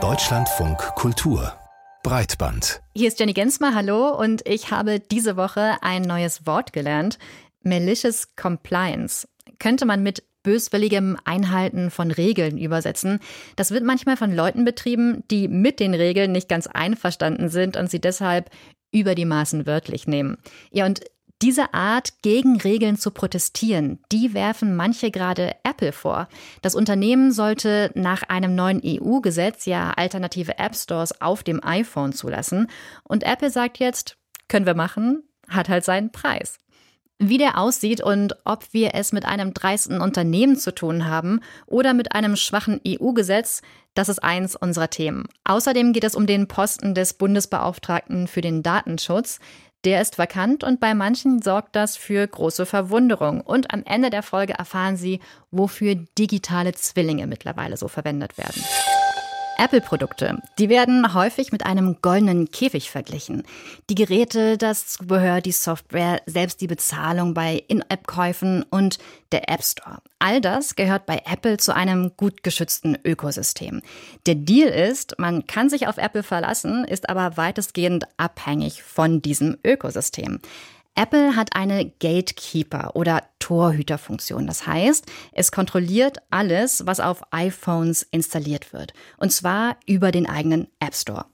Deutschlandfunk Kultur Breitband. Hier ist Jenny Gensmer, hallo, und ich habe diese Woche ein neues Wort gelernt. Malicious Compliance. Könnte man mit böswilligem Einhalten von Regeln übersetzen. Das wird manchmal von Leuten betrieben, die mit den Regeln nicht ganz einverstanden sind und sie deshalb über die Maßen wörtlich nehmen. Ja, und diese Art, gegen Regeln zu protestieren, die werfen manche gerade Apple vor. Das Unternehmen sollte nach einem neuen EU-Gesetz ja alternative App Stores auf dem iPhone zulassen. Und Apple sagt jetzt, können wir machen, hat halt seinen Preis. Wie der aussieht und ob wir es mit einem dreisten Unternehmen zu tun haben oder mit einem schwachen EU-Gesetz, das ist eins unserer Themen. Außerdem geht es um den Posten des Bundesbeauftragten für den Datenschutz. Der ist vakant und bei manchen sorgt das für große Verwunderung. Und am Ende der Folge erfahren Sie, wofür digitale Zwillinge mittlerweile so verwendet werden. Apple-Produkte, die werden häufig mit einem goldenen Käfig verglichen. Die Geräte, das Zubehör, die Software, selbst die Bezahlung bei In-App-Käufen und der App Store. All das gehört bei Apple zu einem gut geschützten Ökosystem. Der Deal ist, man kann sich auf Apple verlassen, ist aber weitestgehend abhängig von diesem Ökosystem. Apple hat eine Gatekeeper oder Torhüterfunktion. Das heißt, es kontrolliert alles, was auf iPhones installiert wird. Und zwar über den eigenen App Store.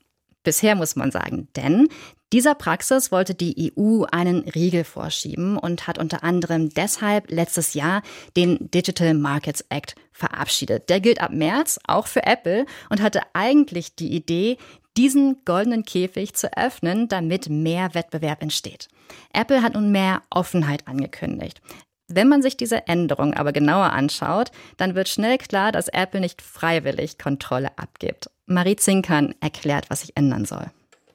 Bisher muss man sagen, denn dieser Praxis wollte die EU einen Riegel vorschieben und hat unter anderem deshalb letztes Jahr den Digital Markets Act verabschiedet. Der gilt ab März auch für Apple und hatte eigentlich die Idee, diesen goldenen Käfig zu öffnen, damit mehr Wettbewerb entsteht. Apple hat nun mehr Offenheit angekündigt. Wenn man sich diese Änderung aber genauer anschaut, dann wird schnell klar, dass Apple nicht freiwillig Kontrolle abgibt. Marie Zinkern erklärt, was sich ändern soll.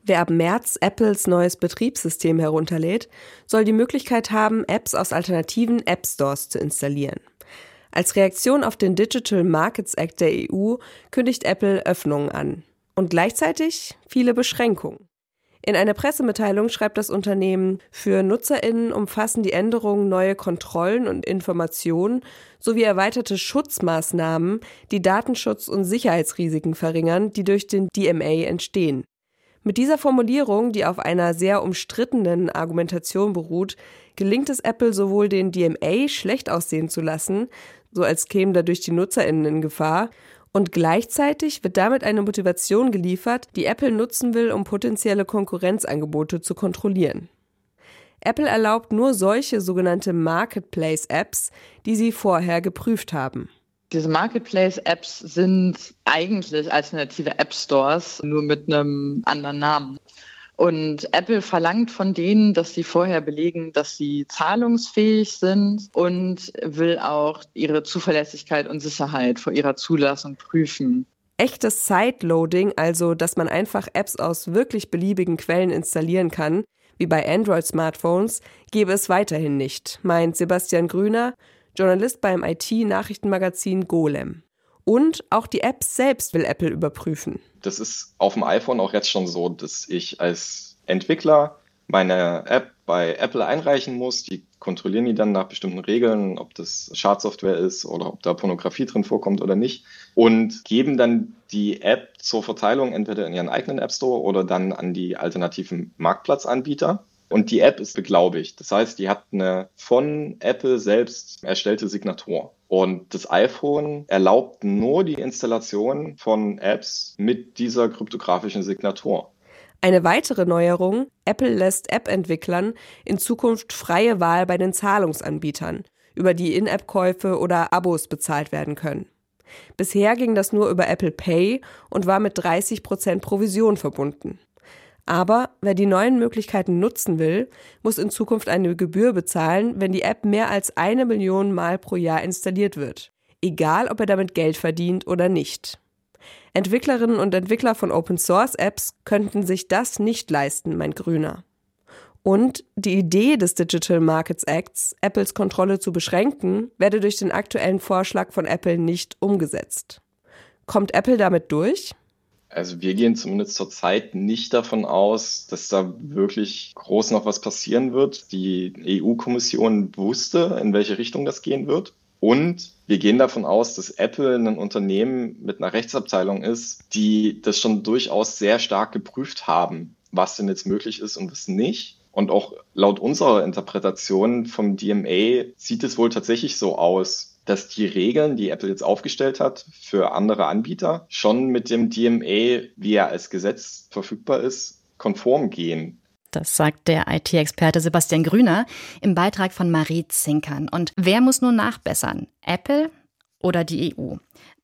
Wer ab März Apples neues Betriebssystem herunterlädt, soll die Möglichkeit haben, Apps aus alternativen App Stores zu installieren. Als Reaktion auf den Digital Markets Act der EU kündigt Apple Öffnungen an und gleichzeitig viele Beschränkungen. In einer Pressemitteilung schreibt das Unternehmen, für Nutzerinnen umfassen die Änderungen neue Kontrollen und Informationen sowie erweiterte Schutzmaßnahmen, die Datenschutz- und Sicherheitsrisiken verringern, die durch den DMA entstehen. Mit dieser Formulierung, die auf einer sehr umstrittenen Argumentation beruht, gelingt es Apple sowohl den DMA schlecht aussehen zu lassen, so als kämen dadurch die Nutzerinnen in Gefahr, und gleichzeitig wird damit eine Motivation geliefert, die Apple nutzen will, um potenzielle Konkurrenzangebote zu kontrollieren. Apple erlaubt nur solche sogenannte Marketplace-Apps, die sie vorher geprüft haben. Diese Marketplace-Apps sind eigentlich alternative App-Stores, nur mit einem anderen Namen. Und Apple verlangt von denen, dass sie vorher belegen, dass sie zahlungsfähig sind und will auch ihre Zuverlässigkeit und Sicherheit vor ihrer Zulassung prüfen. Echtes Sideloading, also dass man einfach Apps aus wirklich beliebigen Quellen installieren kann, wie bei Android-Smartphones, gäbe es weiterhin nicht, meint Sebastian Grüner, Journalist beim IT-Nachrichtenmagazin Golem. Und auch die Apps selbst will Apple überprüfen. Das ist auf dem iPhone auch jetzt schon so, dass ich als Entwickler meine App bei Apple einreichen muss. Die kontrollieren die dann nach bestimmten Regeln, ob das Schadsoftware ist oder ob da Pornografie drin vorkommt oder nicht. Und geben dann die App zur Verteilung entweder in ihren eigenen App Store oder dann an die alternativen Marktplatzanbieter. Und die App ist beglaubigt. Das heißt, die hat eine von Apple selbst erstellte Signatur. Und das iPhone erlaubt nur die Installation von Apps mit dieser kryptografischen Signatur. Eine weitere Neuerung, Apple lässt App-Entwicklern in Zukunft freie Wahl bei den Zahlungsanbietern, über die In-App-Käufe oder Abos bezahlt werden können. Bisher ging das nur über Apple Pay und war mit 30 Prozent Provision verbunden. Aber wer die neuen Möglichkeiten nutzen will, muss in Zukunft eine Gebühr bezahlen, wenn die App mehr als eine Million Mal pro Jahr installiert wird. Egal, ob er damit Geld verdient oder nicht. Entwicklerinnen und Entwickler von Open Source Apps könnten sich das nicht leisten, meint Grüner. Und die Idee des Digital Markets Acts, Apples Kontrolle zu beschränken, werde durch den aktuellen Vorschlag von Apple nicht umgesetzt. Kommt Apple damit durch? Also wir gehen zumindest zurzeit nicht davon aus, dass da wirklich groß noch was passieren wird. Die EU-Kommission wusste, in welche Richtung das gehen wird. Und wir gehen davon aus, dass Apple ein Unternehmen mit einer Rechtsabteilung ist, die das schon durchaus sehr stark geprüft haben, was denn jetzt möglich ist und was nicht. Und auch laut unserer Interpretation vom DMA sieht es wohl tatsächlich so aus, dass die Regeln, die Apple jetzt aufgestellt hat für andere Anbieter, schon mit dem DMA, wie er als Gesetz verfügbar ist, konform gehen. Das sagt der IT-Experte Sebastian Grüner im Beitrag von Marie Zinkern. Und wer muss nun nachbessern? Apple oder die EU?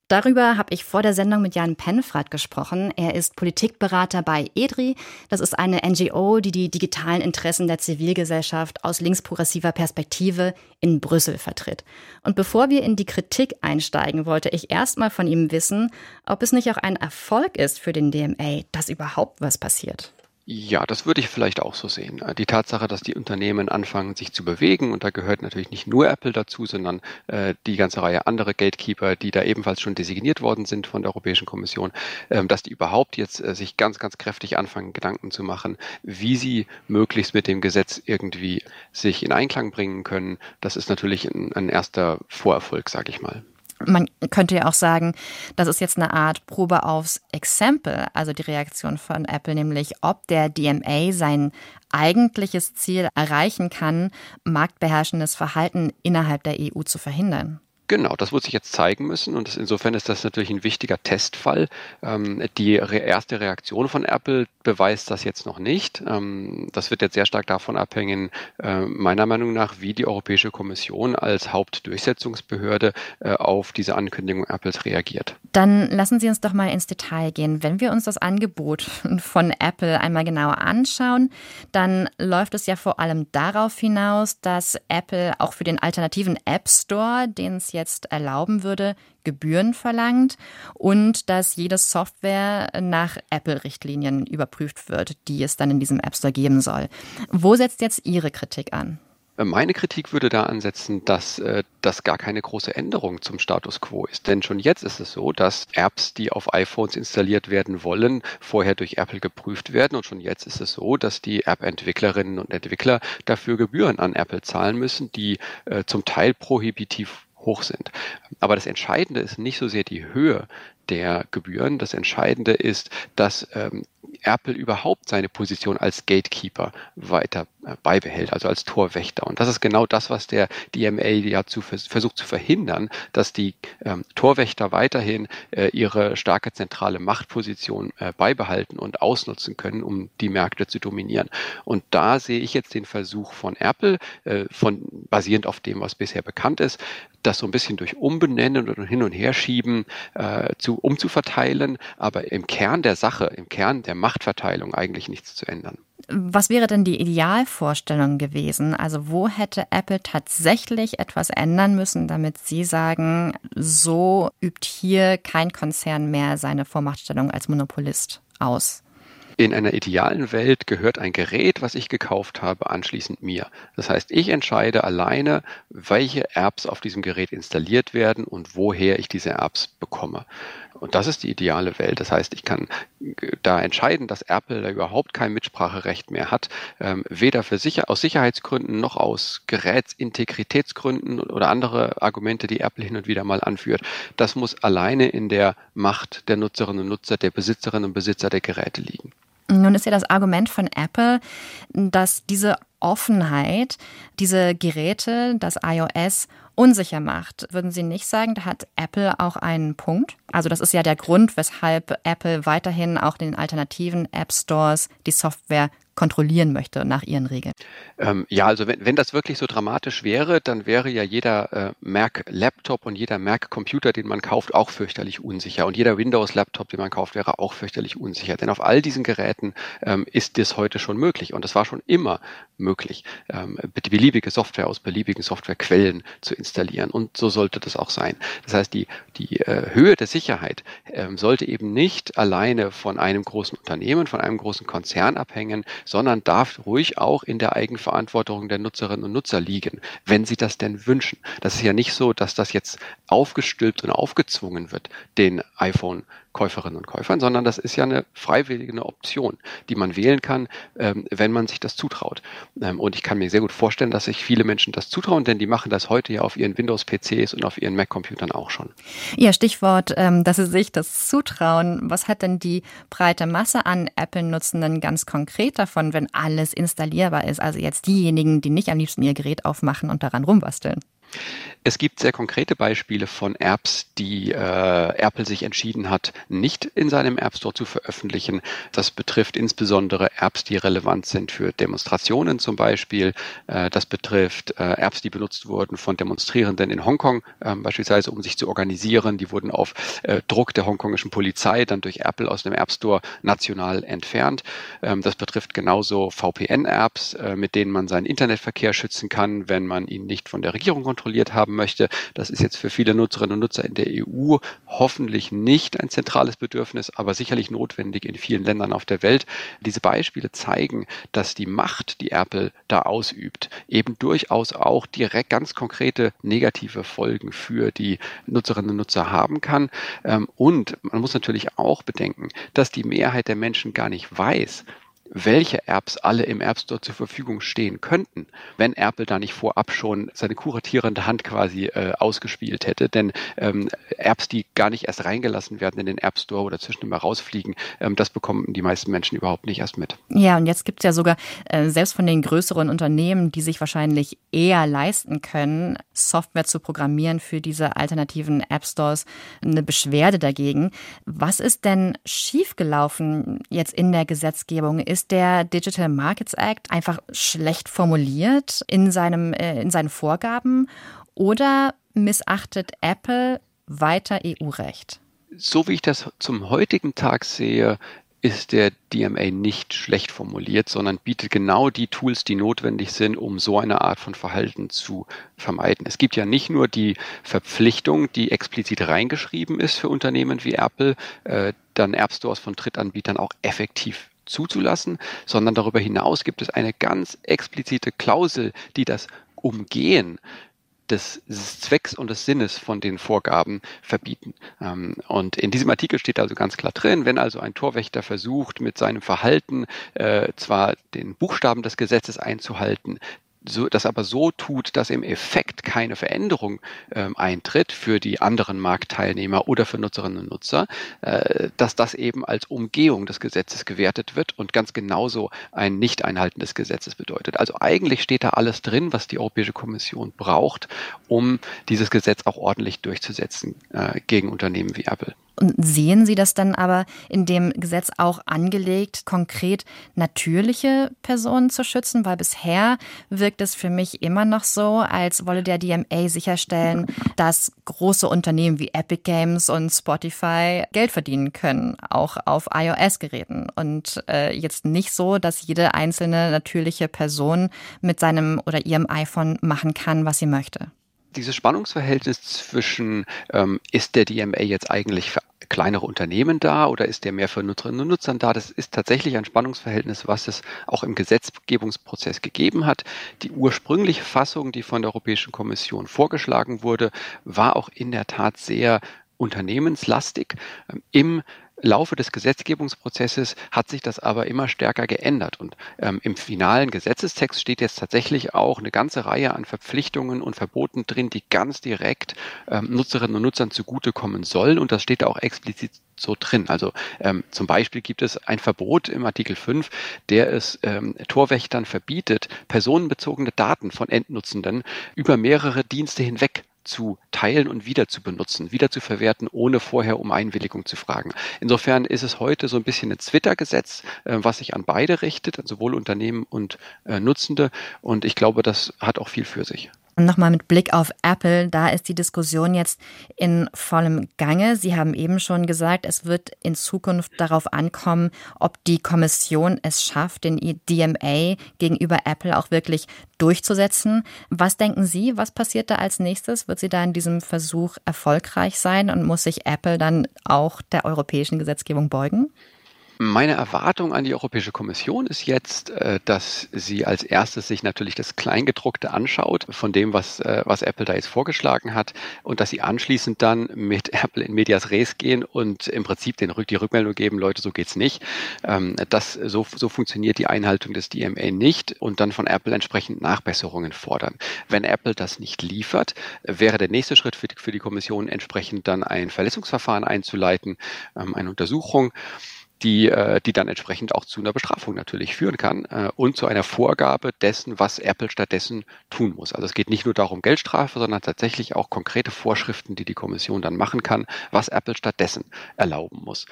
Darüber habe ich vor der Sendung mit Jan Penfrath gesprochen. Er ist Politikberater bei EDRI. Das ist eine NGO, die die digitalen Interessen der Zivilgesellschaft aus linksprogressiver Perspektive in Brüssel vertritt. Und bevor wir in die Kritik einsteigen, wollte ich erstmal von ihm wissen, ob es nicht auch ein Erfolg ist für den DMA, dass überhaupt was passiert. Ja, das würde ich vielleicht auch so sehen. Äh, die Tatsache, dass die Unternehmen anfangen, sich zu bewegen, und da gehört natürlich nicht nur Apple dazu, sondern äh, die ganze Reihe anderer Gatekeeper, die da ebenfalls schon designiert worden sind von der Europäischen Kommission, ähm, dass die überhaupt jetzt äh, sich ganz, ganz kräftig anfangen, Gedanken zu machen, wie sie möglichst mit dem Gesetz irgendwie sich in Einklang bringen können. Das ist natürlich ein, ein erster Vorerfolg, sage ich mal. Man könnte ja auch sagen, das ist jetzt eine Art Probe aufs Exempel, also die Reaktion von Apple, nämlich ob der DMA sein eigentliches Ziel erreichen kann, marktbeherrschendes Verhalten innerhalb der EU zu verhindern. Genau, das wird sich jetzt zeigen müssen und das, insofern ist das natürlich ein wichtiger Testfall. Ähm, die re erste Reaktion von Apple beweist das jetzt noch nicht. Ähm, das wird jetzt sehr stark davon abhängen, äh, meiner Meinung nach, wie die Europäische Kommission als Hauptdurchsetzungsbehörde äh, auf diese Ankündigung Apples reagiert. Dann lassen Sie uns doch mal ins Detail gehen. Wenn wir uns das Angebot von Apple einmal genauer anschauen, dann läuft es ja vor allem darauf hinaus, dass Apple auch für den alternativen App Store, den es jetzt erlauben würde, Gebühren verlangt und dass jede Software nach Apple-Richtlinien überprüft wird, die es dann in diesem App Store geben soll. Wo setzt jetzt Ihre Kritik an? Meine Kritik würde da ansetzen, dass äh, das gar keine große Änderung zum Status quo ist. Denn schon jetzt ist es so, dass Apps, die auf iPhones installiert werden wollen, vorher durch Apple geprüft werden. Und schon jetzt ist es so, dass die App-Entwicklerinnen und Entwickler dafür Gebühren an Apple zahlen müssen, die äh, zum Teil prohibitiv hoch sind. Aber das Entscheidende ist nicht so sehr die Höhe der Gebühren. Das Entscheidende ist, dass ähm, Apple überhaupt seine Position als Gatekeeper weiter äh, beibehält, also als Torwächter. Und das ist genau das, was der DMA ja zu, versucht zu verhindern, dass die ähm, Torwächter weiterhin äh, ihre starke zentrale Machtposition äh, beibehalten und ausnutzen können, um die Märkte zu dominieren. Und da sehe ich jetzt den Versuch von Apple, äh, von, basierend auf dem, was bisher bekannt ist, das so ein bisschen durch Umbenennen und hin und her schieben äh, zu, umzuverteilen, aber im Kern der Sache, im Kern der Machtverteilung eigentlich nichts zu ändern. Was wäre denn die Idealvorstellung gewesen? Also wo hätte Apple tatsächlich etwas ändern müssen, damit Sie sagen, so übt hier kein Konzern mehr seine Vormachtstellung als Monopolist aus? In einer idealen Welt gehört ein Gerät, was ich gekauft habe, anschließend mir. Das heißt, ich entscheide alleine, welche Apps auf diesem Gerät installiert werden und woher ich diese Apps bekomme. Und das ist die ideale Welt. Das heißt, ich kann da entscheiden, dass Apple da überhaupt kein Mitspracherecht mehr hat, ähm, weder für sicher, aus Sicherheitsgründen noch aus Gerätsintegritätsgründen oder andere Argumente, die Apple hin und wieder mal anführt. Das muss alleine in der Macht der Nutzerinnen und Nutzer, der Besitzerinnen und Besitzer der Geräte liegen. Nun ist ja das Argument von Apple, dass diese Offenheit diese Geräte, das iOS, unsicher macht. Würden Sie nicht sagen, da hat Apple auch einen Punkt? Also das ist ja der Grund, weshalb Apple weiterhin auch den alternativen App Stores die Software kontrollieren möchte nach ihren Regeln. Ähm, ja, also wenn, wenn das wirklich so dramatisch wäre, dann wäre ja jeder äh, Mac-Laptop und jeder Mac-Computer, den man kauft, auch fürchterlich unsicher. Und jeder Windows-Laptop, den man kauft, wäre auch fürchterlich unsicher. Denn auf all diesen Geräten ähm, ist das heute schon möglich. Und das war schon immer möglich, ähm, beliebige Software aus beliebigen Softwarequellen zu installieren. Und so sollte das auch sein. Das heißt, die, die äh, Höhe der Sicherheit ähm, sollte eben nicht alleine von einem großen Unternehmen, von einem großen Konzern abhängen, sondern darf ruhig auch in der Eigenverantwortung der Nutzerinnen und Nutzer liegen, wenn sie das denn wünschen. Das ist ja nicht so, dass das jetzt aufgestülpt und aufgezwungen wird, den iPhone Käuferinnen und Käufern, sondern das ist ja eine freiwillige Option, die man wählen kann, ähm, wenn man sich das zutraut. Ähm, und ich kann mir sehr gut vorstellen, dass sich viele Menschen das zutrauen, denn die machen das heute ja auf ihren Windows-PCs und auf ihren Mac-Computern auch schon. Ja, Stichwort, ähm, dass sie sich das zutrauen. Was hat denn die breite Masse an Apple-Nutzenden ganz konkret davon, wenn alles installierbar ist? Also jetzt diejenigen, die nicht am liebsten ihr Gerät aufmachen und daran rumbasteln. Es gibt sehr konkrete Beispiele von Apps, die äh, Apple sich entschieden hat, nicht in seinem App Store zu veröffentlichen. Das betrifft insbesondere Apps, die relevant sind für Demonstrationen zum Beispiel. Äh, das betrifft äh, Apps, die benutzt wurden von Demonstrierenden in Hongkong, äh, beispielsweise um sich zu organisieren. Die wurden auf äh, Druck der hongkongischen Polizei dann durch Apple aus dem App Store national entfernt. Ähm, das betrifft genauso VPN-Apps, äh, mit denen man seinen Internetverkehr schützen kann, wenn man ihn nicht von der Regierung kontrolliert haben möchte. Das ist jetzt für viele Nutzerinnen und Nutzer in der EU hoffentlich nicht ein zentrales Bedürfnis, aber sicherlich notwendig in vielen Ländern auf der Welt. Diese Beispiele zeigen, dass die Macht, die Apple da ausübt, eben durchaus auch direkt ganz konkrete negative Folgen für die Nutzerinnen und Nutzer haben kann. Ähm, und man muss natürlich auch bedenken, dass die Mehrheit der Menschen gar nicht weiß, welche Apps alle im App Store zur Verfügung stehen könnten, wenn Apple da nicht vorab schon seine kuratierende Hand quasi äh, ausgespielt hätte. Denn ähm, Apps, die gar nicht erst reingelassen werden in den App Store oder zwischendurch mal rausfliegen, ähm, das bekommen die meisten Menschen überhaupt nicht erst mit. Ja, und jetzt gibt es ja sogar äh, selbst von den größeren Unternehmen, die sich wahrscheinlich eher leisten können, Software zu programmieren für diese alternativen App Stores, eine Beschwerde dagegen. Was ist denn schiefgelaufen jetzt in der Gesetzgebung? Ist der Digital Markets Act einfach schlecht formuliert in, seinem, äh, in seinen Vorgaben oder missachtet Apple weiter EU-Recht? So wie ich das zum heutigen Tag sehe, ist der DMA nicht schlecht formuliert, sondern bietet genau die Tools, die notwendig sind, um so eine Art von Verhalten zu vermeiden. Es gibt ja nicht nur die Verpflichtung, die explizit reingeschrieben ist für Unternehmen wie Apple, äh, dann App Stores von Drittanbietern auch effektiv zuzulassen, sondern darüber hinaus gibt es eine ganz explizite Klausel, die das Umgehen des Zwecks und des Sinnes von den Vorgaben verbieten. Ähm, und in diesem Artikel steht also ganz klar drin, wenn also ein Torwächter versucht, mit seinem Verhalten äh, zwar den Buchstaben des Gesetzes einzuhalten, so, das aber so tut, dass im Effekt keine Veränderung ähm, eintritt für die anderen Marktteilnehmer oder für Nutzerinnen und Nutzer, äh, dass das eben als Umgehung des Gesetzes gewertet wird und ganz genauso ein Nicht-Einhalten des Gesetzes bedeutet. Also eigentlich steht da alles drin, was die Europäische Kommission braucht, um dieses Gesetz auch ordentlich durchzusetzen äh, gegen Unternehmen wie Apple. Und sehen Sie das dann aber in dem Gesetz auch angelegt, konkret natürliche Personen zu schützen? Weil bisher wirkt es für mich immer noch so, als wolle der DMA sicherstellen, dass große Unternehmen wie Epic Games und Spotify Geld verdienen können, auch auf iOS-Geräten. Und äh, jetzt nicht so, dass jede einzelne natürliche Person mit seinem oder ihrem iPhone machen kann, was sie möchte dieses Spannungsverhältnis zwischen, ähm, ist der DMA jetzt eigentlich für kleinere Unternehmen da oder ist der mehr für Nutzerinnen und Nutzern da? Das ist tatsächlich ein Spannungsverhältnis, was es auch im Gesetzgebungsprozess gegeben hat. Die ursprüngliche Fassung, die von der Europäischen Kommission vorgeschlagen wurde, war auch in der Tat sehr unternehmenslastig. Ähm, Im Laufe des Gesetzgebungsprozesses hat sich das aber immer stärker geändert. Und ähm, im finalen Gesetzestext steht jetzt tatsächlich auch eine ganze Reihe an Verpflichtungen und Verboten drin, die ganz direkt ähm, Nutzerinnen und Nutzern zugutekommen sollen. Und das steht auch explizit so drin. Also ähm, zum Beispiel gibt es ein Verbot im Artikel 5, der es ähm, Torwächtern verbietet, personenbezogene Daten von Endnutzenden über mehrere Dienste hinweg zu teilen und wieder zu benutzen, wieder zu verwerten, ohne vorher um Einwilligung zu fragen. Insofern ist es heute so ein bisschen ein Twitter-Gesetz, äh, was sich an beide richtet, sowohl Unternehmen und äh, Nutzende. Und ich glaube, das hat auch viel für sich. Nochmal mit Blick auf Apple, da ist die Diskussion jetzt in vollem Gange. Sie haben eben schon gesagt, es wird in Zukunft darauf ankommen, ob die Kommission es schafft, den DMA gegenüber Apple auch wirklich durchzusetzen. Was denken Sie, was passiert da als nächstes? Wird sie da in diesem Versuch erfolgreich sein und muss sich Apple dann auch der europäischen Gesetzgebung beugen? Meine Erwartung an die Europäische Kommission ist jetzt, äh, dass sie als erstes sich natürlich das Kleingedruckte anschaut von dem, was, äh, was Apple da jetzt vorgeschlagen hat und dass sie anschließend dann mit Apple in Medias Res gehen und im Prinzip den, die Rückmeldung geben, Leute, so geht's nicht. Ähm, das, so, so funktioniert die Einhaltung des DMA nicht und dann von Apple entsprechend Nachbesserungen fordern. Wenn Apple das nicht liefert, wäre der nächste Schritt für die, für die Kommission entsprechend dann ein Verletzungsverfahren einzuleiten, ähm, eine Untersuchung die, äh, die dann entsprechend auch zu einer Bestrafung natürlich führen kann äh, und zu einer Vorgabe dessen, was Apple stattdessen tun muss. Also es geht nicht nur darum Geldstrafe, sondern tatsächlich auch konkrete Vorschriften, die die Kommission dann machen kann, was Apple stattdessen erlauben muss.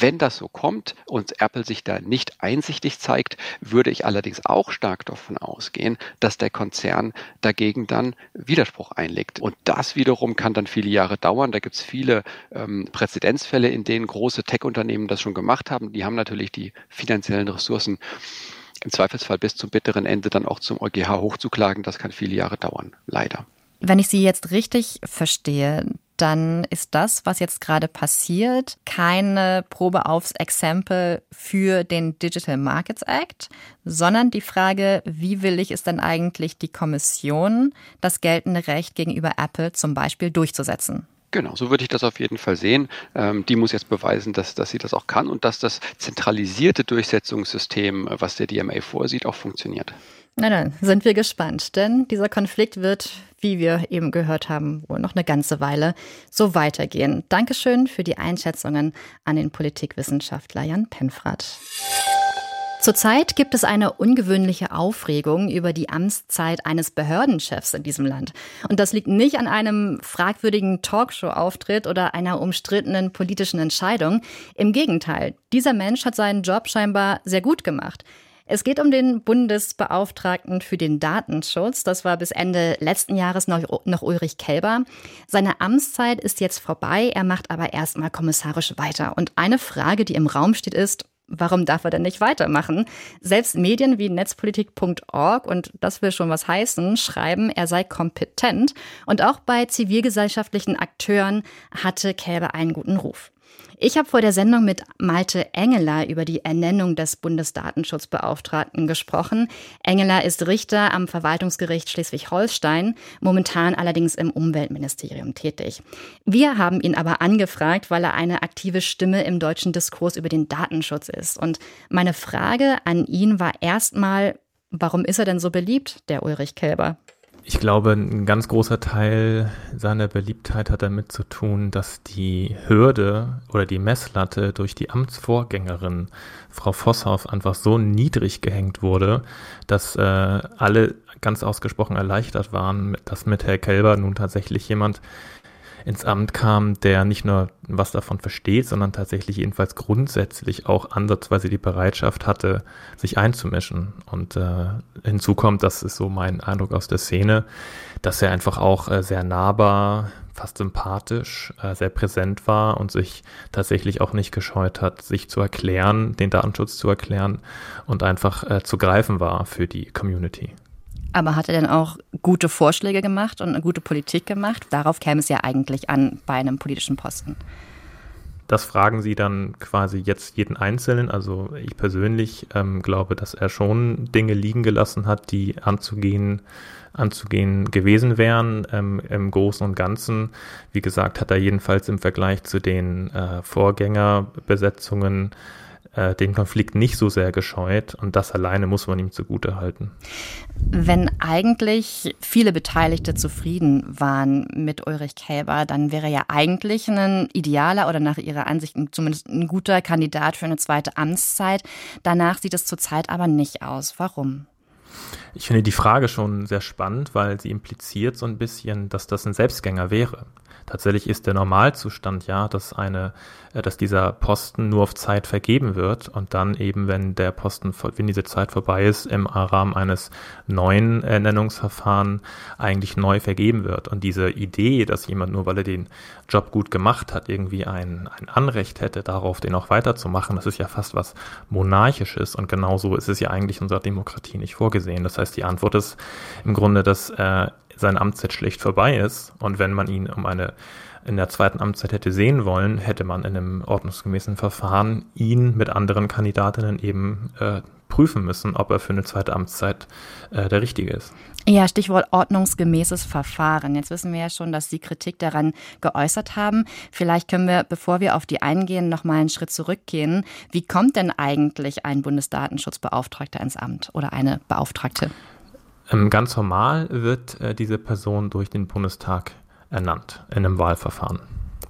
Wenn das so kommt und Apple sich da nicht einsichtig zeigt, würde ich allerdings auch stark davon ausgehen, dass der Konzern dagegen dann Widerspruch einlegt. Und das wiederum kann dann viele Jahre dauern. Da gibt es viele ähm, Präzedenzfälle, in denen große Tech-Unternehmen das schon gemacht haben. Die haben natürlich die finanziellen Ressourcen im Zweifelsfall bis zum bitteren Ende dann auch zum EuGH hochzuklagen. Das kann viele Jahre dauern, leider. Wenn ich Sie jetzt richtig verstehe, dann ist das, was jetzt gerade passiert, keine Probe aufs Exempel für den Digital Markets Act, sondern die Frage, wie willig ist denn eigentlich die Kommission, das geltende Recht gegenüber Apple zum Beispiel durchzusetzen? Genau, so würde ich das auf jeden Fall sehen. Ähm, die muss jetzt beweisen, dass, dass sie das auch kann und dass das zentralisierte Durchsetzungssystem, was der DMA vorsieht, auch funktioniert. Na dann sind wir gespannt, denn dieser Konflikt wird, wie wir eben gehört haben, wohl noch eine ganze Weile so weitergehen. Dankeschön für die Einschätzungen an den Politikwissenschaftler Jan Penfrath. Zurzeit gibt es eine ungewöhnliche Aufregung über die Amtszeit eines Behördenchefs in diesem Land. Und das liegt nicht an einem fragwürdigen Talkshow-Auftritt oder einer umstrittenen politischen Entscheidung. Im Gegenteil, dieser Mensch hat seinen Job scheinbar sehr gut gemacht. Es geht um den Bundesbeauftragten für den Datenschutz. Das war bis Ende letzten Jahres noch, noch Ulrich Kelber. Seine Amtszeit ist jetzt vorbei. Er macht aber erstmal kommissarisch weiter. Und eine Frage, die im Raum steht, ist, Warum darf er denn nicht weitermachen? Selbst Medien wie netzpolitik.org, und das will schon was heißen, schreiben, er sei kompetent. Und auch bei zivilgesellschaftlichen Akteuren hatte Kälber einen guten Ruf. Ich habe vor der Sendung mit Malte Engeler über die Ernennung des Bundesdatenschutzbeauftragten gesprochen. Engeler ist Richter am Verwaltungsgericht Schleswig-Holstein, momentan allerdings im Umweltministerium tätig. Wir haben ihn aber angefragt, weil er eine aktive Stimme im deutschen Diskurs über den Datenschutz ist. Und meine Frage an ihn war erstmal, warum ist er denn so beliebt, der Ulrich Kälber? Ich glaube, ein ganz großer Teil seiner Beliebtheit hat damit zu tun, dass die Hürde oder die Messlatte durch die Amtsvorgängerin Frau Vosshoff einfach so niedrig gehängt wurde, dass äh, alle ganz ausgesprochen erleichtert waren, dass mit Herr Kelber nun tatsächlich jemand ins Amt kam, der nicht nur was davon versteht, sondern tatsächlich jedenfalls grundsätzlich auch ansatzweise die Bereitschaft hatte, sich einzumischen. Und äh, hinzu kommt, das ist so mein Eindruck aus der Szene, dass er einfach auch äh, sehr nahbar, fast sympathisch, äh, sehr präsent war und sich tatsächlich auch nicht gescheut hat, sich zu erklären, den Datenschutz zu erklären und einfach äh, zu greifen war für die Community. Aber hat er denn auch gute Vorschläge gemacht und eine gute Politik gemacht? Darauf käme es ja eigentlich an bei einem politischen Posten. Das fragen Sie dann quasi jetzt jeden Einzelnen. Also ich persönlich ähm, glaube, dass er schon Dinge liegen gelassen hat, die anzugehen, anzugehen gewesen wären ähm, im Großen und Ganzen. Wie gesagt, hat er jedenfalls im Vergleich zu den äh, Vorgängerbesetzungen äh, den Konflikt nicht so sehr gescheut und das alleine muss man ihm zugute halten. Wenn eigentlich viele Beteiligte zufrieden waren mit Ulrich Kälber, dann wäre ja eigentlich ein idealer oder nach ihrer Ansicht zumindest ein guter Kandidat für eine zweite Amtszeit. Danach sieht es zurzeit aber nicht aus. Warum? Ich finde die Frage schon sehr spannend, weil sie impliziert so ein bisschen, dass das ein Selbstgänger wäre. Tatsächlich ist der Normalzustand ja, dass eine, äh, dass dieser Posten nur auf Zeit vergeben wird und dann eben, wenn der Posten, wenn diese Zeit vorbei ist, im Rahmen eines neuen Ernennungsverfahren eigentlich neu vergeben wird. Und diese Idee, dass jemand nur, weil er den Job gut gemacht hat, irgendwie ein, ein Anrecht hätte, darauf den auch weiterzumachen, das ist ja fast was Monarchisches und genauso ist es ja eigentlich in unserer Demokratie nicht vorgesehen. Das heißt, die Antwort ist im Grunde, dass äh, seine Amtszeit schlecht vorbei ist und wenn man ihn um eine in der zweiten Amtszeit hätte sehen wollen, hätte man in einem ordnungsgemäßen Verfahren ihn mit anderen Kandidatinnen eben äh, prüfen müssen, ob er für eine zweite Amtszeit äh, der Richtige ist. Ja, Stichwort ordnungsgemäßes Verfahren. Jetzt wissen wir ja schon, dass Sie Kritik daran geäußert haben. Vielleicht können wir, bevor wir auf die eingehen, noch mal einen Schritt zurückgehen. Wie kommt denn eigentlich ein Bundesdatenschutzbeauftragter ins Amt oder eine Beauftragte? Ähm, ganz normal wird äh, diese Person durch den Bundestag ernannt in einem Wahlverfahren,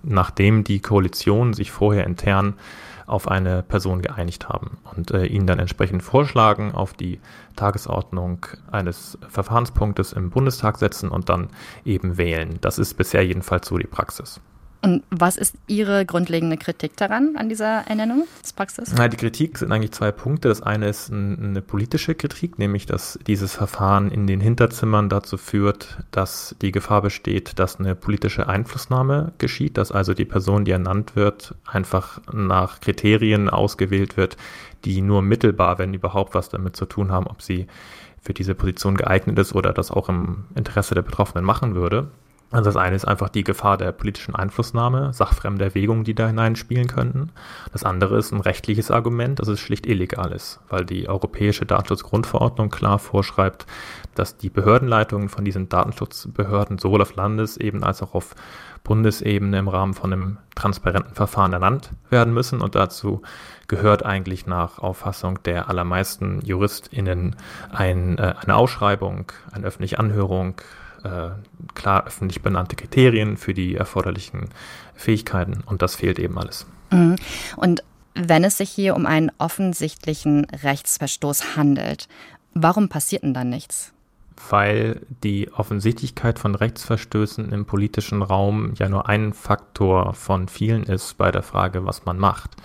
nachdem die Koalition sich vorher intern auf eine Person geeinigt haben und äh, ihn dann entsprechend vorschlagen, auf die Tagesordnung eines Verfahrenspunktes im Bundestag setzen und dann eben wählen. Das ist bisher jedenfalls so die Praxis. Und was ist Ihre grundlegende Kritik daran, an dieser Ernennungspraxis? Na, die Kritik sind eigentlich zwei Punkte. Das eine ist eine politische Kritik, nämlich dass dieses Verfahren in den Hinterzimmern dazu führt, dass die Gefahr besteht, dass eine politische Einflussnahme geschieht, dass also die Person, die ernannt wird, einfach nach Kriterien ausgewählt wird, die nur mittelbar, wenn überhaupt was damit zu tun haben, ob sie für diese Position geeignet ist oder das auch im Interesse der Betroffenen machen würde. Also das eine ist einfach die Gefahr der politischen Einflussnahme, sachfremde Erwägungen, die da hineinspielen könnten. Das andere ist ein rechtliches Argument, dass es schlicht illegal ist, weil die Europäische Datenschutzgrundverordnung klar vorschreibt, dass die Behördenleitungen von diesen Datenschutzbehörden sowohl auf Landesebene als auch auf Bundesebene im Rahmen von einem transparenten Verfahren ernannt werden müssen. Und dazu gehört eigentlich nach Auffassung der allermeisten JuristInnen ein, äh, eine Ausschreibung, eine öffentliche Anhörung, äh, klar öffentlich benannte Kriterien für die erforderlichen Fähigkeiten und das fehlt eben alles. Mhm. Und wenn es sich hier um einen offensichtlichen Rechtsverstoß handelt, warum passiert denn dann nichts? Weil die Offensichtlichkeit von Rechtsverstößen im politischen Raum ja nur ein Faktor von vielen ist bei der Frage, was man macht.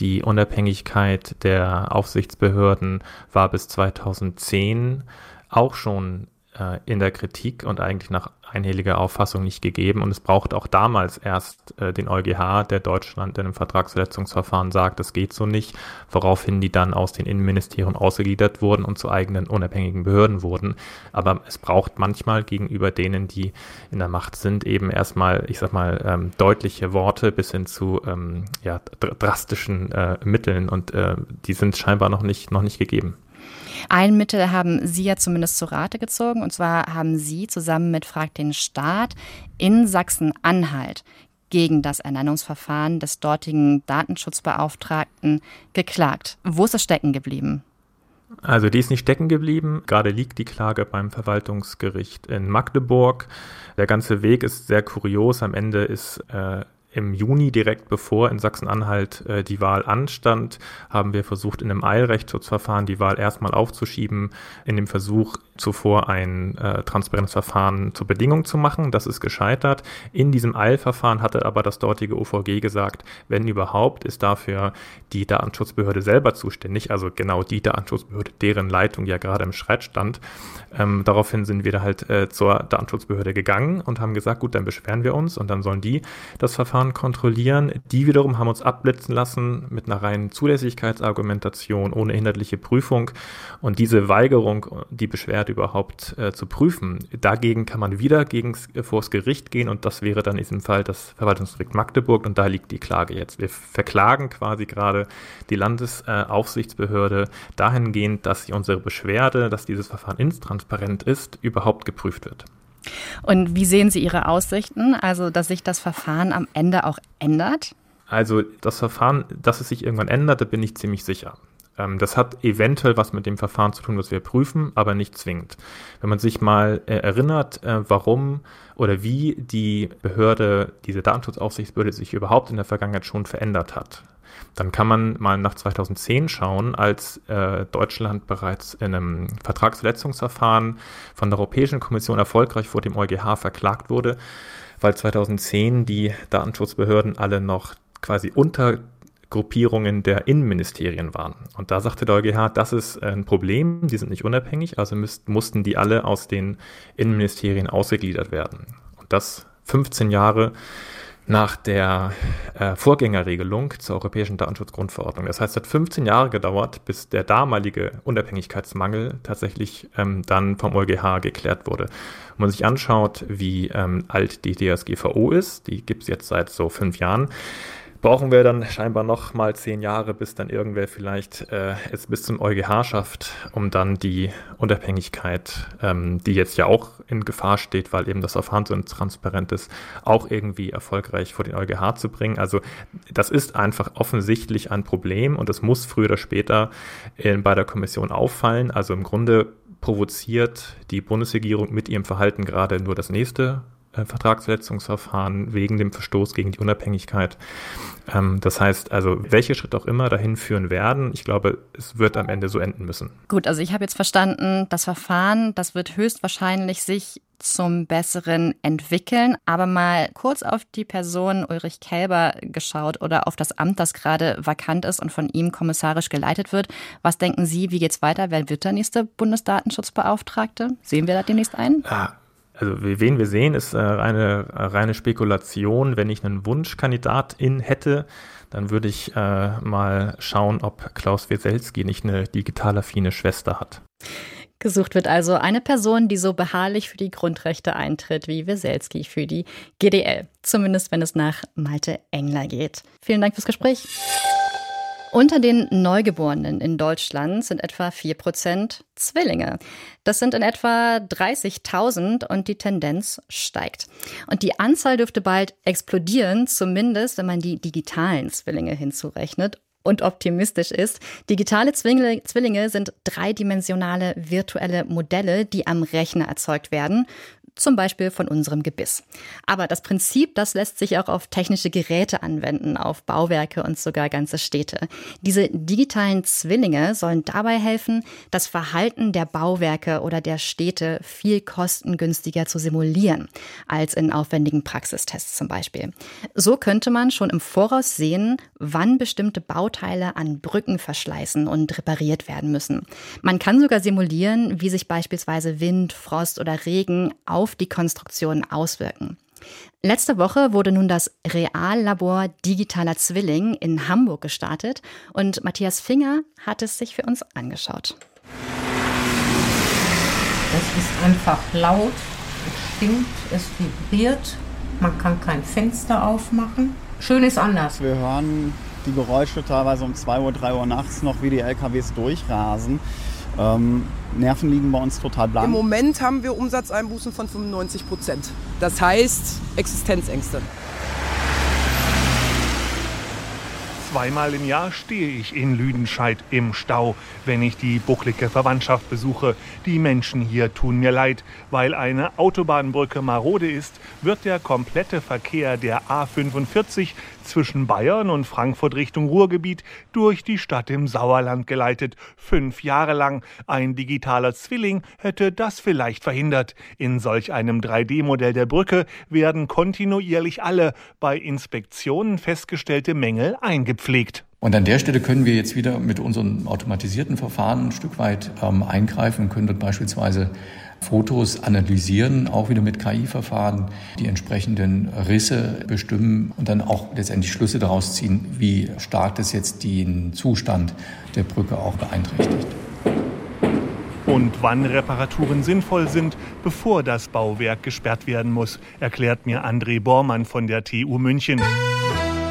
Die Unabhängigkeit der Aufsichtsbehörden war bis 2010 auch schon äh, in der Kritik und eigentlich nach einhelliger Auffassung nicht gegeben. Und es braucht auch damals erst äh, den EuGH, der Deutschland in einem Vertragsverletzungsverfahren sagt, das geht so nicht, woraufhin die dann aus den Innenministerien ausgegliedert wurden und zu eigenen unabhängigen Behörden wurden. Aber es braucht manchmal gegenüber denen, die in der Macht sind, eben erstmal, ich sag mal, ähm, deutliche Worte bis hin zu ähm, ja, drastischen äh, Mitteln und äh, die sind scheinbar noch nicht, noch nicht gegeben. Ein Mittel haben Sie ja zumindest zu Rate gezogen. Und zwar haben Sie zusammen mit Frag den Staat in Sachsen-Anhalt gegen das Ernennungsverfahren des dortigen Datenschutzbeauftragten geklagt. Wo ist es stecken geblieben? Also die ist nicht stecken geblieben. Gerade liegt die Klage beim Verwaltungsgericht in Magdeburg. Der ganze Weg ist sehr kurios. Am Ende ist äh, im Juni, direkt bevor in Sachsen-Anhalt äh, die Wahl anstand, haben wir versucht, in einem Eilrechtsschutzverfahren die Wahl erstmal aufzuschieben, in dem Versuch, zuvor ein äh, transparentes Verfahren zur Bedingung zu machen. Das ist gescheitert. In diesem Eilverfahren hatte aber das dortige OVG gesagt, wenn überhaupt, ist dafür die Datenschutzbehörde selber zuständig, also genau die Datenschutzbehörde, deren Leitung ja gerade im Streit stand. Ähm, daraufhin sind wir da halt äh, zur Datenschutzbehörde gegangen und haben gesagt, gut, dann beschweren wir uns und dann sollen die das Verfahren kontrollieren. Die wiederum haben uns abblitzen lassen mit einer reinen Zulässigkeitsargumentation ohne inhaltliche Prüfung und diese Weigerung, die Beschwerde überhaupt äh, zu prüfen. Dagegen kann man wieder gegen, äh, vor das Gericht gehen und das wäre dann in diesem Fall das Verwaltungsgericht Magdeburg und da liegt die Klage jetzt. Wir verklagen quasi gerade die Landesaufsichtsbehörde äh, dahingehend, dass sie unsere Beschwerde, dass dieses Verfahren intransparent ist, überhaupt geprüft wird. Und wie sehen Sie Ihre Aussichten, also dass sich das Verfahren am Ende auch ändert? Also das Verfahren, dass es sich irgendwann ändert, da bin ich ziemlich sicher. Ähm, das hat eventuell was mit dem Verfahren zu tun, was wir prüfen, aber nicht zwingend. Wenn man sich mal äh, erinnert, äh, warum oder wie die Behörde, diese Datenschutzaufsichtsbehörde sich überhaupt in der Vergangenheit schon verändert hat, dann kann man mal nach 2010 schauen, als äh, Deutschland bereits in einem Vertragsverletzungsverfahren von der Europäischen Kommission erfolgreich vor dem EuGH verklagt wurde, weil 2010 die Datenschutzbehörden alle noch quasi unter Gruppierungen der Innenministerien waren. Und da sagte der EuGH, das ist ein Problem, die sind nicht unabhängig, also müsst, mussten die alle aus den Innenministerien ausgegliedert werden. Und das 15 Jahre nach der äh, Vorgängerregelung zur Europäischen Datenschutzgrundverordnung. Das heißt, es hat 15 Jahre gedauert, bis der damalige Unabhängigkeitsmangel tatsächlich ähm, dann vom EuGH geklärt wurde. Wenn man sich anschaut, wie ähm, alt die DSGVO ist, die gibt es jetzt seit so fünf Jahren, brauchen wir dann scheinbar noch mal zehn Jahre, bis dann irgendwer vielleicht äh, es bis zum EuGH schafft, um dann die Unabhängigkeit, ähm, die jetzt ja auch in Gefahr steht, weil eben das Verfahren so transparent ist, auch irgendwie erfolgreich vor den EuGH zu bringen. Also das ist einfach offensichtlich ein Problem und es muss früher oder später in, bei der Kommission auffallen. Also im Grunde provoziert die Bundesregierung mit ihrem Verhalten gerade nur das nächste äh, Vertragsverletzungsverfahren wegen dem Verstoß gegen die Unabhängigkeit. Ähm, das heißt also, welche Schritte auch immer dahin führen werden, ich glaube, es wird am Ende so enden müssen. Gut, also ich habe jetzt verstanden, das Verfahren, das wird höchstwahrscheinlich sich zum Besseren entwickeln. Aber mal kurz auf die Person Ulrich Kelber geschaut oder auf das Amt, das gerade vakant ist und von ihm kommissarisch geleitet wird. Was denken Sie, wie geht's weiter? Wer wird der nächste Bundesdatenschutzbeauftragte? Sehen wir da demnächst ein? Ah, also wen wir sehen, ist äh, eine reine Spekulation. Wenn ich einen Wunschkandidatin hätte, dann würde ich äh, mal schauen, ob Klaus Weselski nicht eine digital affine Schwester hat. Gesucht wird also eine Person, die so beharrlich für die Grundrechte eintritt wie Weselski für die GDL. Zumindest wenn es nach Malte Engler geht. Vielen Dank fürs Gespräch. Unter den Neugeborenen in Deutschland sind etwa 4% Zwillinge. Das sind in etwa 30.000 und die Tendenz steigt. Und die Anzahl dürfte bald explodieren, zumindest wenn man die digitalen Zwillinge hinzurechnet und optimistisch ist. Digitale Zwillinge, Zwillinge, sind dreidimensionale virtuelle Modelle, die am Rechner erzeugt werden zum Beispiel von unserem Gebiss. Aber das Prinzip, das lässt sich auch auf technische Geräte anwenden, auf Bauwerke und sogar ganze Städte. Diese digitalen Zwillinge sollen dabei helfen, das Verhalten der Bauwerke oder der Städte viel kostengünstiger zu simulieren, als in aufwendigen Praxistests zum Beispiel. So könnte man schon im Voraus sehen, wann bestimmte Bauteile an Brücken verschleißen und repariert werden müssen. Man kann sogar simulieren, wie sich beispielsweise Wind, Frost oder Regen auf auf die Konstruktion auswirken. Letzte Woche wurde nun das Reallabor Digitaler Zwilling in Hamburg gestartet und Matthias Finger hat es sich für uns angeschaut. Es ist einfach laut, es stinkt, es vibriert, man kann kein Fenster aufmachen. Schön ist anders. Wir hören die Geräusche teilweise um 2 Uhr, 3 Uhr nachts noch, wie die LKWs durchrasen. Ähm, Nerven liegen bei uns total blank. Im Moment haben wir Umsatzeinbußen von 95 Prozent. Das heißt Existenzängste. Zweimal im Jahr stehe ich in Lüdenscheid im Stau, wenn ich die bucklige Verwandtschaft besuche. Die Menschen hier tun mir leid. Weil eine Autobahnbrücke marode ist, wird der komplette Verkehr der A45 zwischen Bayern und Frankfurt Richtung Ruhrgebiet durch die Stadt im Sauerland geleitet. Fünf Jahre lang. Ein digitaler Zwilling hätte das vielleicht verhindert. In solch einem 3D-Modell der Brücke werden kontinuierlich alle bei Inspektionen festgestellte Mängel eingepflegt gepflegt. Und an der Stelle können wir jetzt wieder mit unseren automatisierten Verfahren ein Stück weit ähm, eingreifen können dort beispielsweise Fotos analysieren, auch wieder mit KI-Verfahren, die entsprechenden Risse bestimmen und dann auch letztendlich Schlüsse daraus ziehen, wie stark das jetzt den Zustand der Brücke auch beeinträchtigt. Und wann Reparaturen sinnvoll sind, bevor das Bauwerk gesperrt werden muss, erklärt mir André Bormann von der TU München.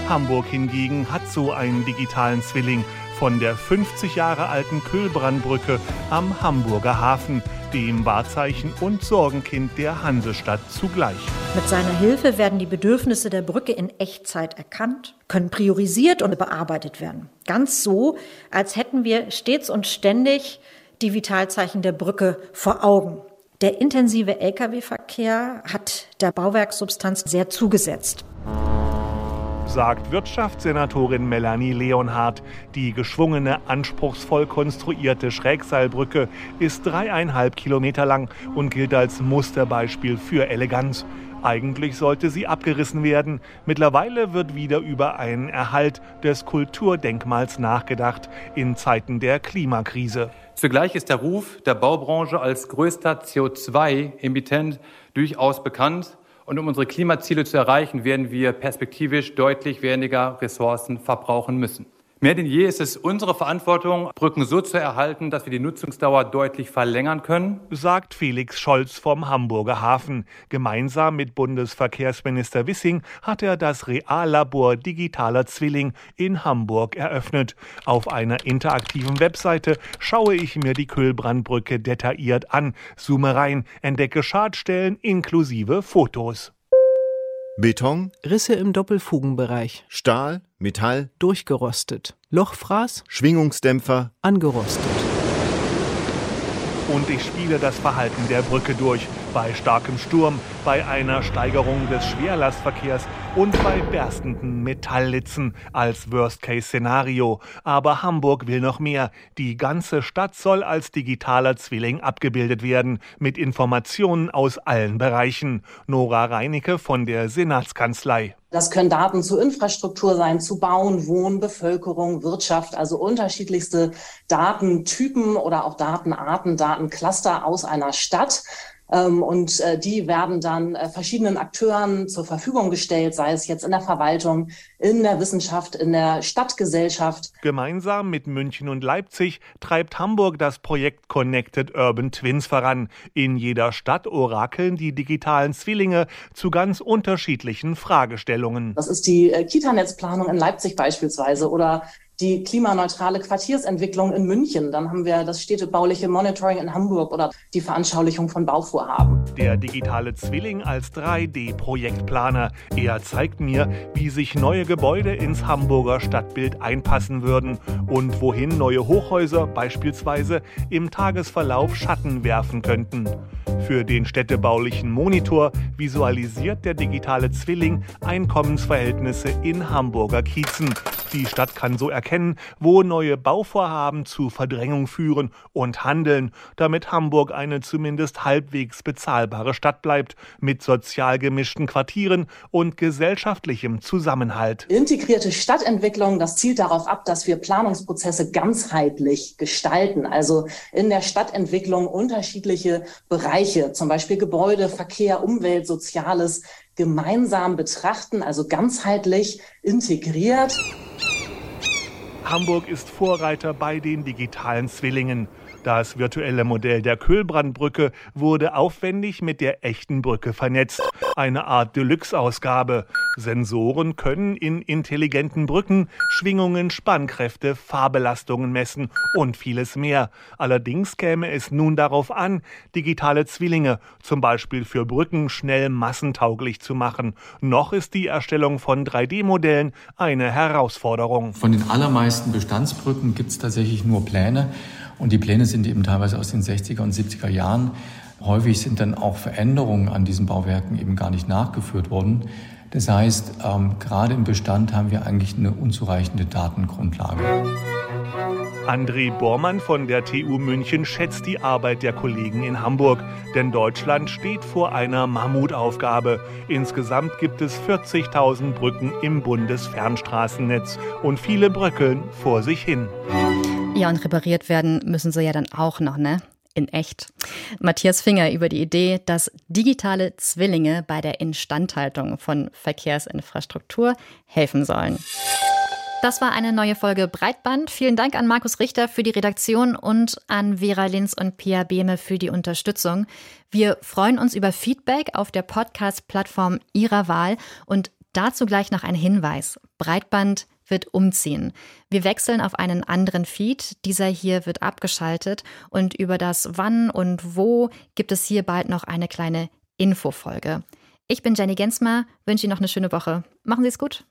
Hamburg hingegen hat so einen digitalen Zwilling von der 50 Jahre alten Kühlbrandbrücke am Hamburger Hafen, dem Wahrzeichen und Sorgenkind der Hansestadt zugleich. Mit seiner Hilfe werden die Bedürfnisse der Brücke in Echtzeit erkannt, können priorisiert und bearbeitet werden. Ganz so, als hätten wir stets und ständig die Vitalzeichen der Brücke vor Augen. Der intensive Lkw-Verkehr hat der Bauwerkssubstanz sehr zugesetzt sagt Wirtschaftssenatorin Melanie Leonhardt. Die geschwungene, anspruchsvoll konstruierte Schrägseilbrücke ist dreieinhalb Kilometer lang und gilt als Musterbeispiel für Eleganz. Eigentlich sollte sie abgerissen werden. Mittlerweile wird wieder über einen Erhalt des Kulturdenkmals nachgedacht in Zeiten der Klimakrise. Zugleich ist der Ruf der Baubranche als größter CO2-Emittent durchaus bekannt Und um unsere Klimaziele zu erreichen, werden wir perspektivisch deutlich weniger Ressourcen verbrauchen müssen. Mehr denn je ist es unsere Verantwortung, Brücken so zu erhalten, dass wir die Nutzungsdauer deutlich verlängern können, sagt Felix Scholz vom Hamburger Hafen. Gemeinsam mit Bundesverkehrsminister Wissing hat er das Reallabor Digitaler Zwilling in Hamburg eröffnet. Auf einer interaktiven Webseite schaue ich mir die Kühlbrandbrücke detailliert an, zoome rein, entdecke Schadstellen inklusive Fotos. Beton, Risse im Doppelfugenbereich, Stahl, Metall, durchgerostet, Lochfraß, Schwingungsdämpfer, angerostet. Und ich spiele das Verhalten der Brücke durch. Bei starkem Sturm, bei einer Steigerung des Schwerlastverkehrs und bei berstenden Metalllitzen als Worst-Case-Szenario. Aber Hamburg will noch mehr. Die ganze Stadt soll als digitaler Zwilling abgebildet werden, mit Informationen aus allen Bereichen. Nora Reinecke von der Senatskanzlei. Das können Daten zu Infrastruktur sein, zu Bauen, Wohnen, Bevölkerung, Wirtschaft, also unterschiedlichste Datentypen oder auch Datenarten, Datencluster aus einer Stadt. Ähm, und äh, die werden dann äh, verschiedenen Akteuren zur Verfügung gestellt, sei es jetzt in der Verwaltung, in der Wissenschaft, in der Stadtgesellschaft. Gemeinsam mit München und Leipzig treibt Hamburg das Projekt Connected Urban Twins voran. In jeder Stadt orakeln die digitalen Zwillinge zu ganz unterschiedlichen Fragestellungen. Das ist die äh, Kita-Netzplanung in Leipzig beispielsweise oder die klimaneutrale Quartiersentwicklung in München. Dann haben wir das städtebauliche Monitoring in Hamburg oder die Veranschaulichung von Bauvorhaben. Der digitale Zwilling als 3D-Projektplaner. Er zeigt mir, wie sich neue Gebäude ins Hamburger Stadtbild einpassen würden und wohin neue Hochhäuser beispielsweise im Tagesverlauf Schatten werfen könnten. Für den städtebaulichen Monitor visualisiert der digitale Zwilling Einkommensverhältnisse in Hamburger Kiezen. Die Stadt kann so erkennen, wo neue Bauvorhaben zu Verdrängung führen und handeln, damit Hamburg eine zumindest halbwegs bezahlbare Stadt bleibt, mit sozial gemischten Quartieren und gesellschaftlichem Zusammenhalt. Integrierte Stadtentwicklung, das zielt darauf ab, dass wir Planungsprozesse ganzheitlich gestalten, also in der Stadtentwicklung unterschiedliche Bereiche, zum Beispiel Gebäude, Verkehr, Umwelt, Soziales, gemeinsam betrachten, also ganzheitlich integriert. Hamburg ist Vorreiter bei den digitalen Zwillingen. Das virtuelle Modell der Kühlbrandbrücke wurde aufwendig mit der echten Brücke vernetzt. Eine Art Deluxe-Ausgabe. Sensoren können in intelligenten Brücken Schwingungen, Spannkräfte, Fahrbelastungen messen und vieles mehr. Allerdings käme es nun darauf an, digitale Zwillinge, zum Beispiel für Brücken, schnell massentauglich zu machen. Noch ist die Erstellung von 3D-Modellen eine Herausforderung. Von den allermeisten Bestandsbrücken gibt es tatsächlich nur Pläne. Und die Pläne sind eben teilweise aus den 60er und 70er Jahren. Häufig sind dann auch Veränderungen an diesen Bauwerken eben gar nicht nachgeführt worden. Das heißt, ähm, gerade im Bestand haben wir eigentlich eine unzureichende Datengrundlage. André Bormann von der TU München schätzt die Arbeit der Kollegen in Hamburg, denn Deutschland steht vor einer Mammutaufgabe. Insgesamt gibt es 40.000 Brücken im Bundesfernstraßennetz und viele bröckeln vor sich hin. Ja, und repariert werden müssen sie ja dann auch noch, ne? In echt. Matthias Finger über die Idee, dass digitale Zwillinge bei der Instandhaltung von Verkehrsinfrastruktur helfen sollen. Das war eine neue Folge Breitband. Vielen Dank an Markus Richter für die Redaktion und an Vera Linz und Pia Behme für die Unterstützung. Wir freuen uns über Feedback auf der Podcast-Plattform Ihrer Wahl und dazu gleich noch ein Hinweis. Breitband wird umziehen. Wir wechseln auf einen anderen Feed. Dieser hier wird abgeschaltet und über das Wann und Wo gibt es hier bald noch eine kleine Infofolge. Ich bin Jenny Gensmer, wünsche Ihnen noch eine schöne Woche. Machen Sie es gut.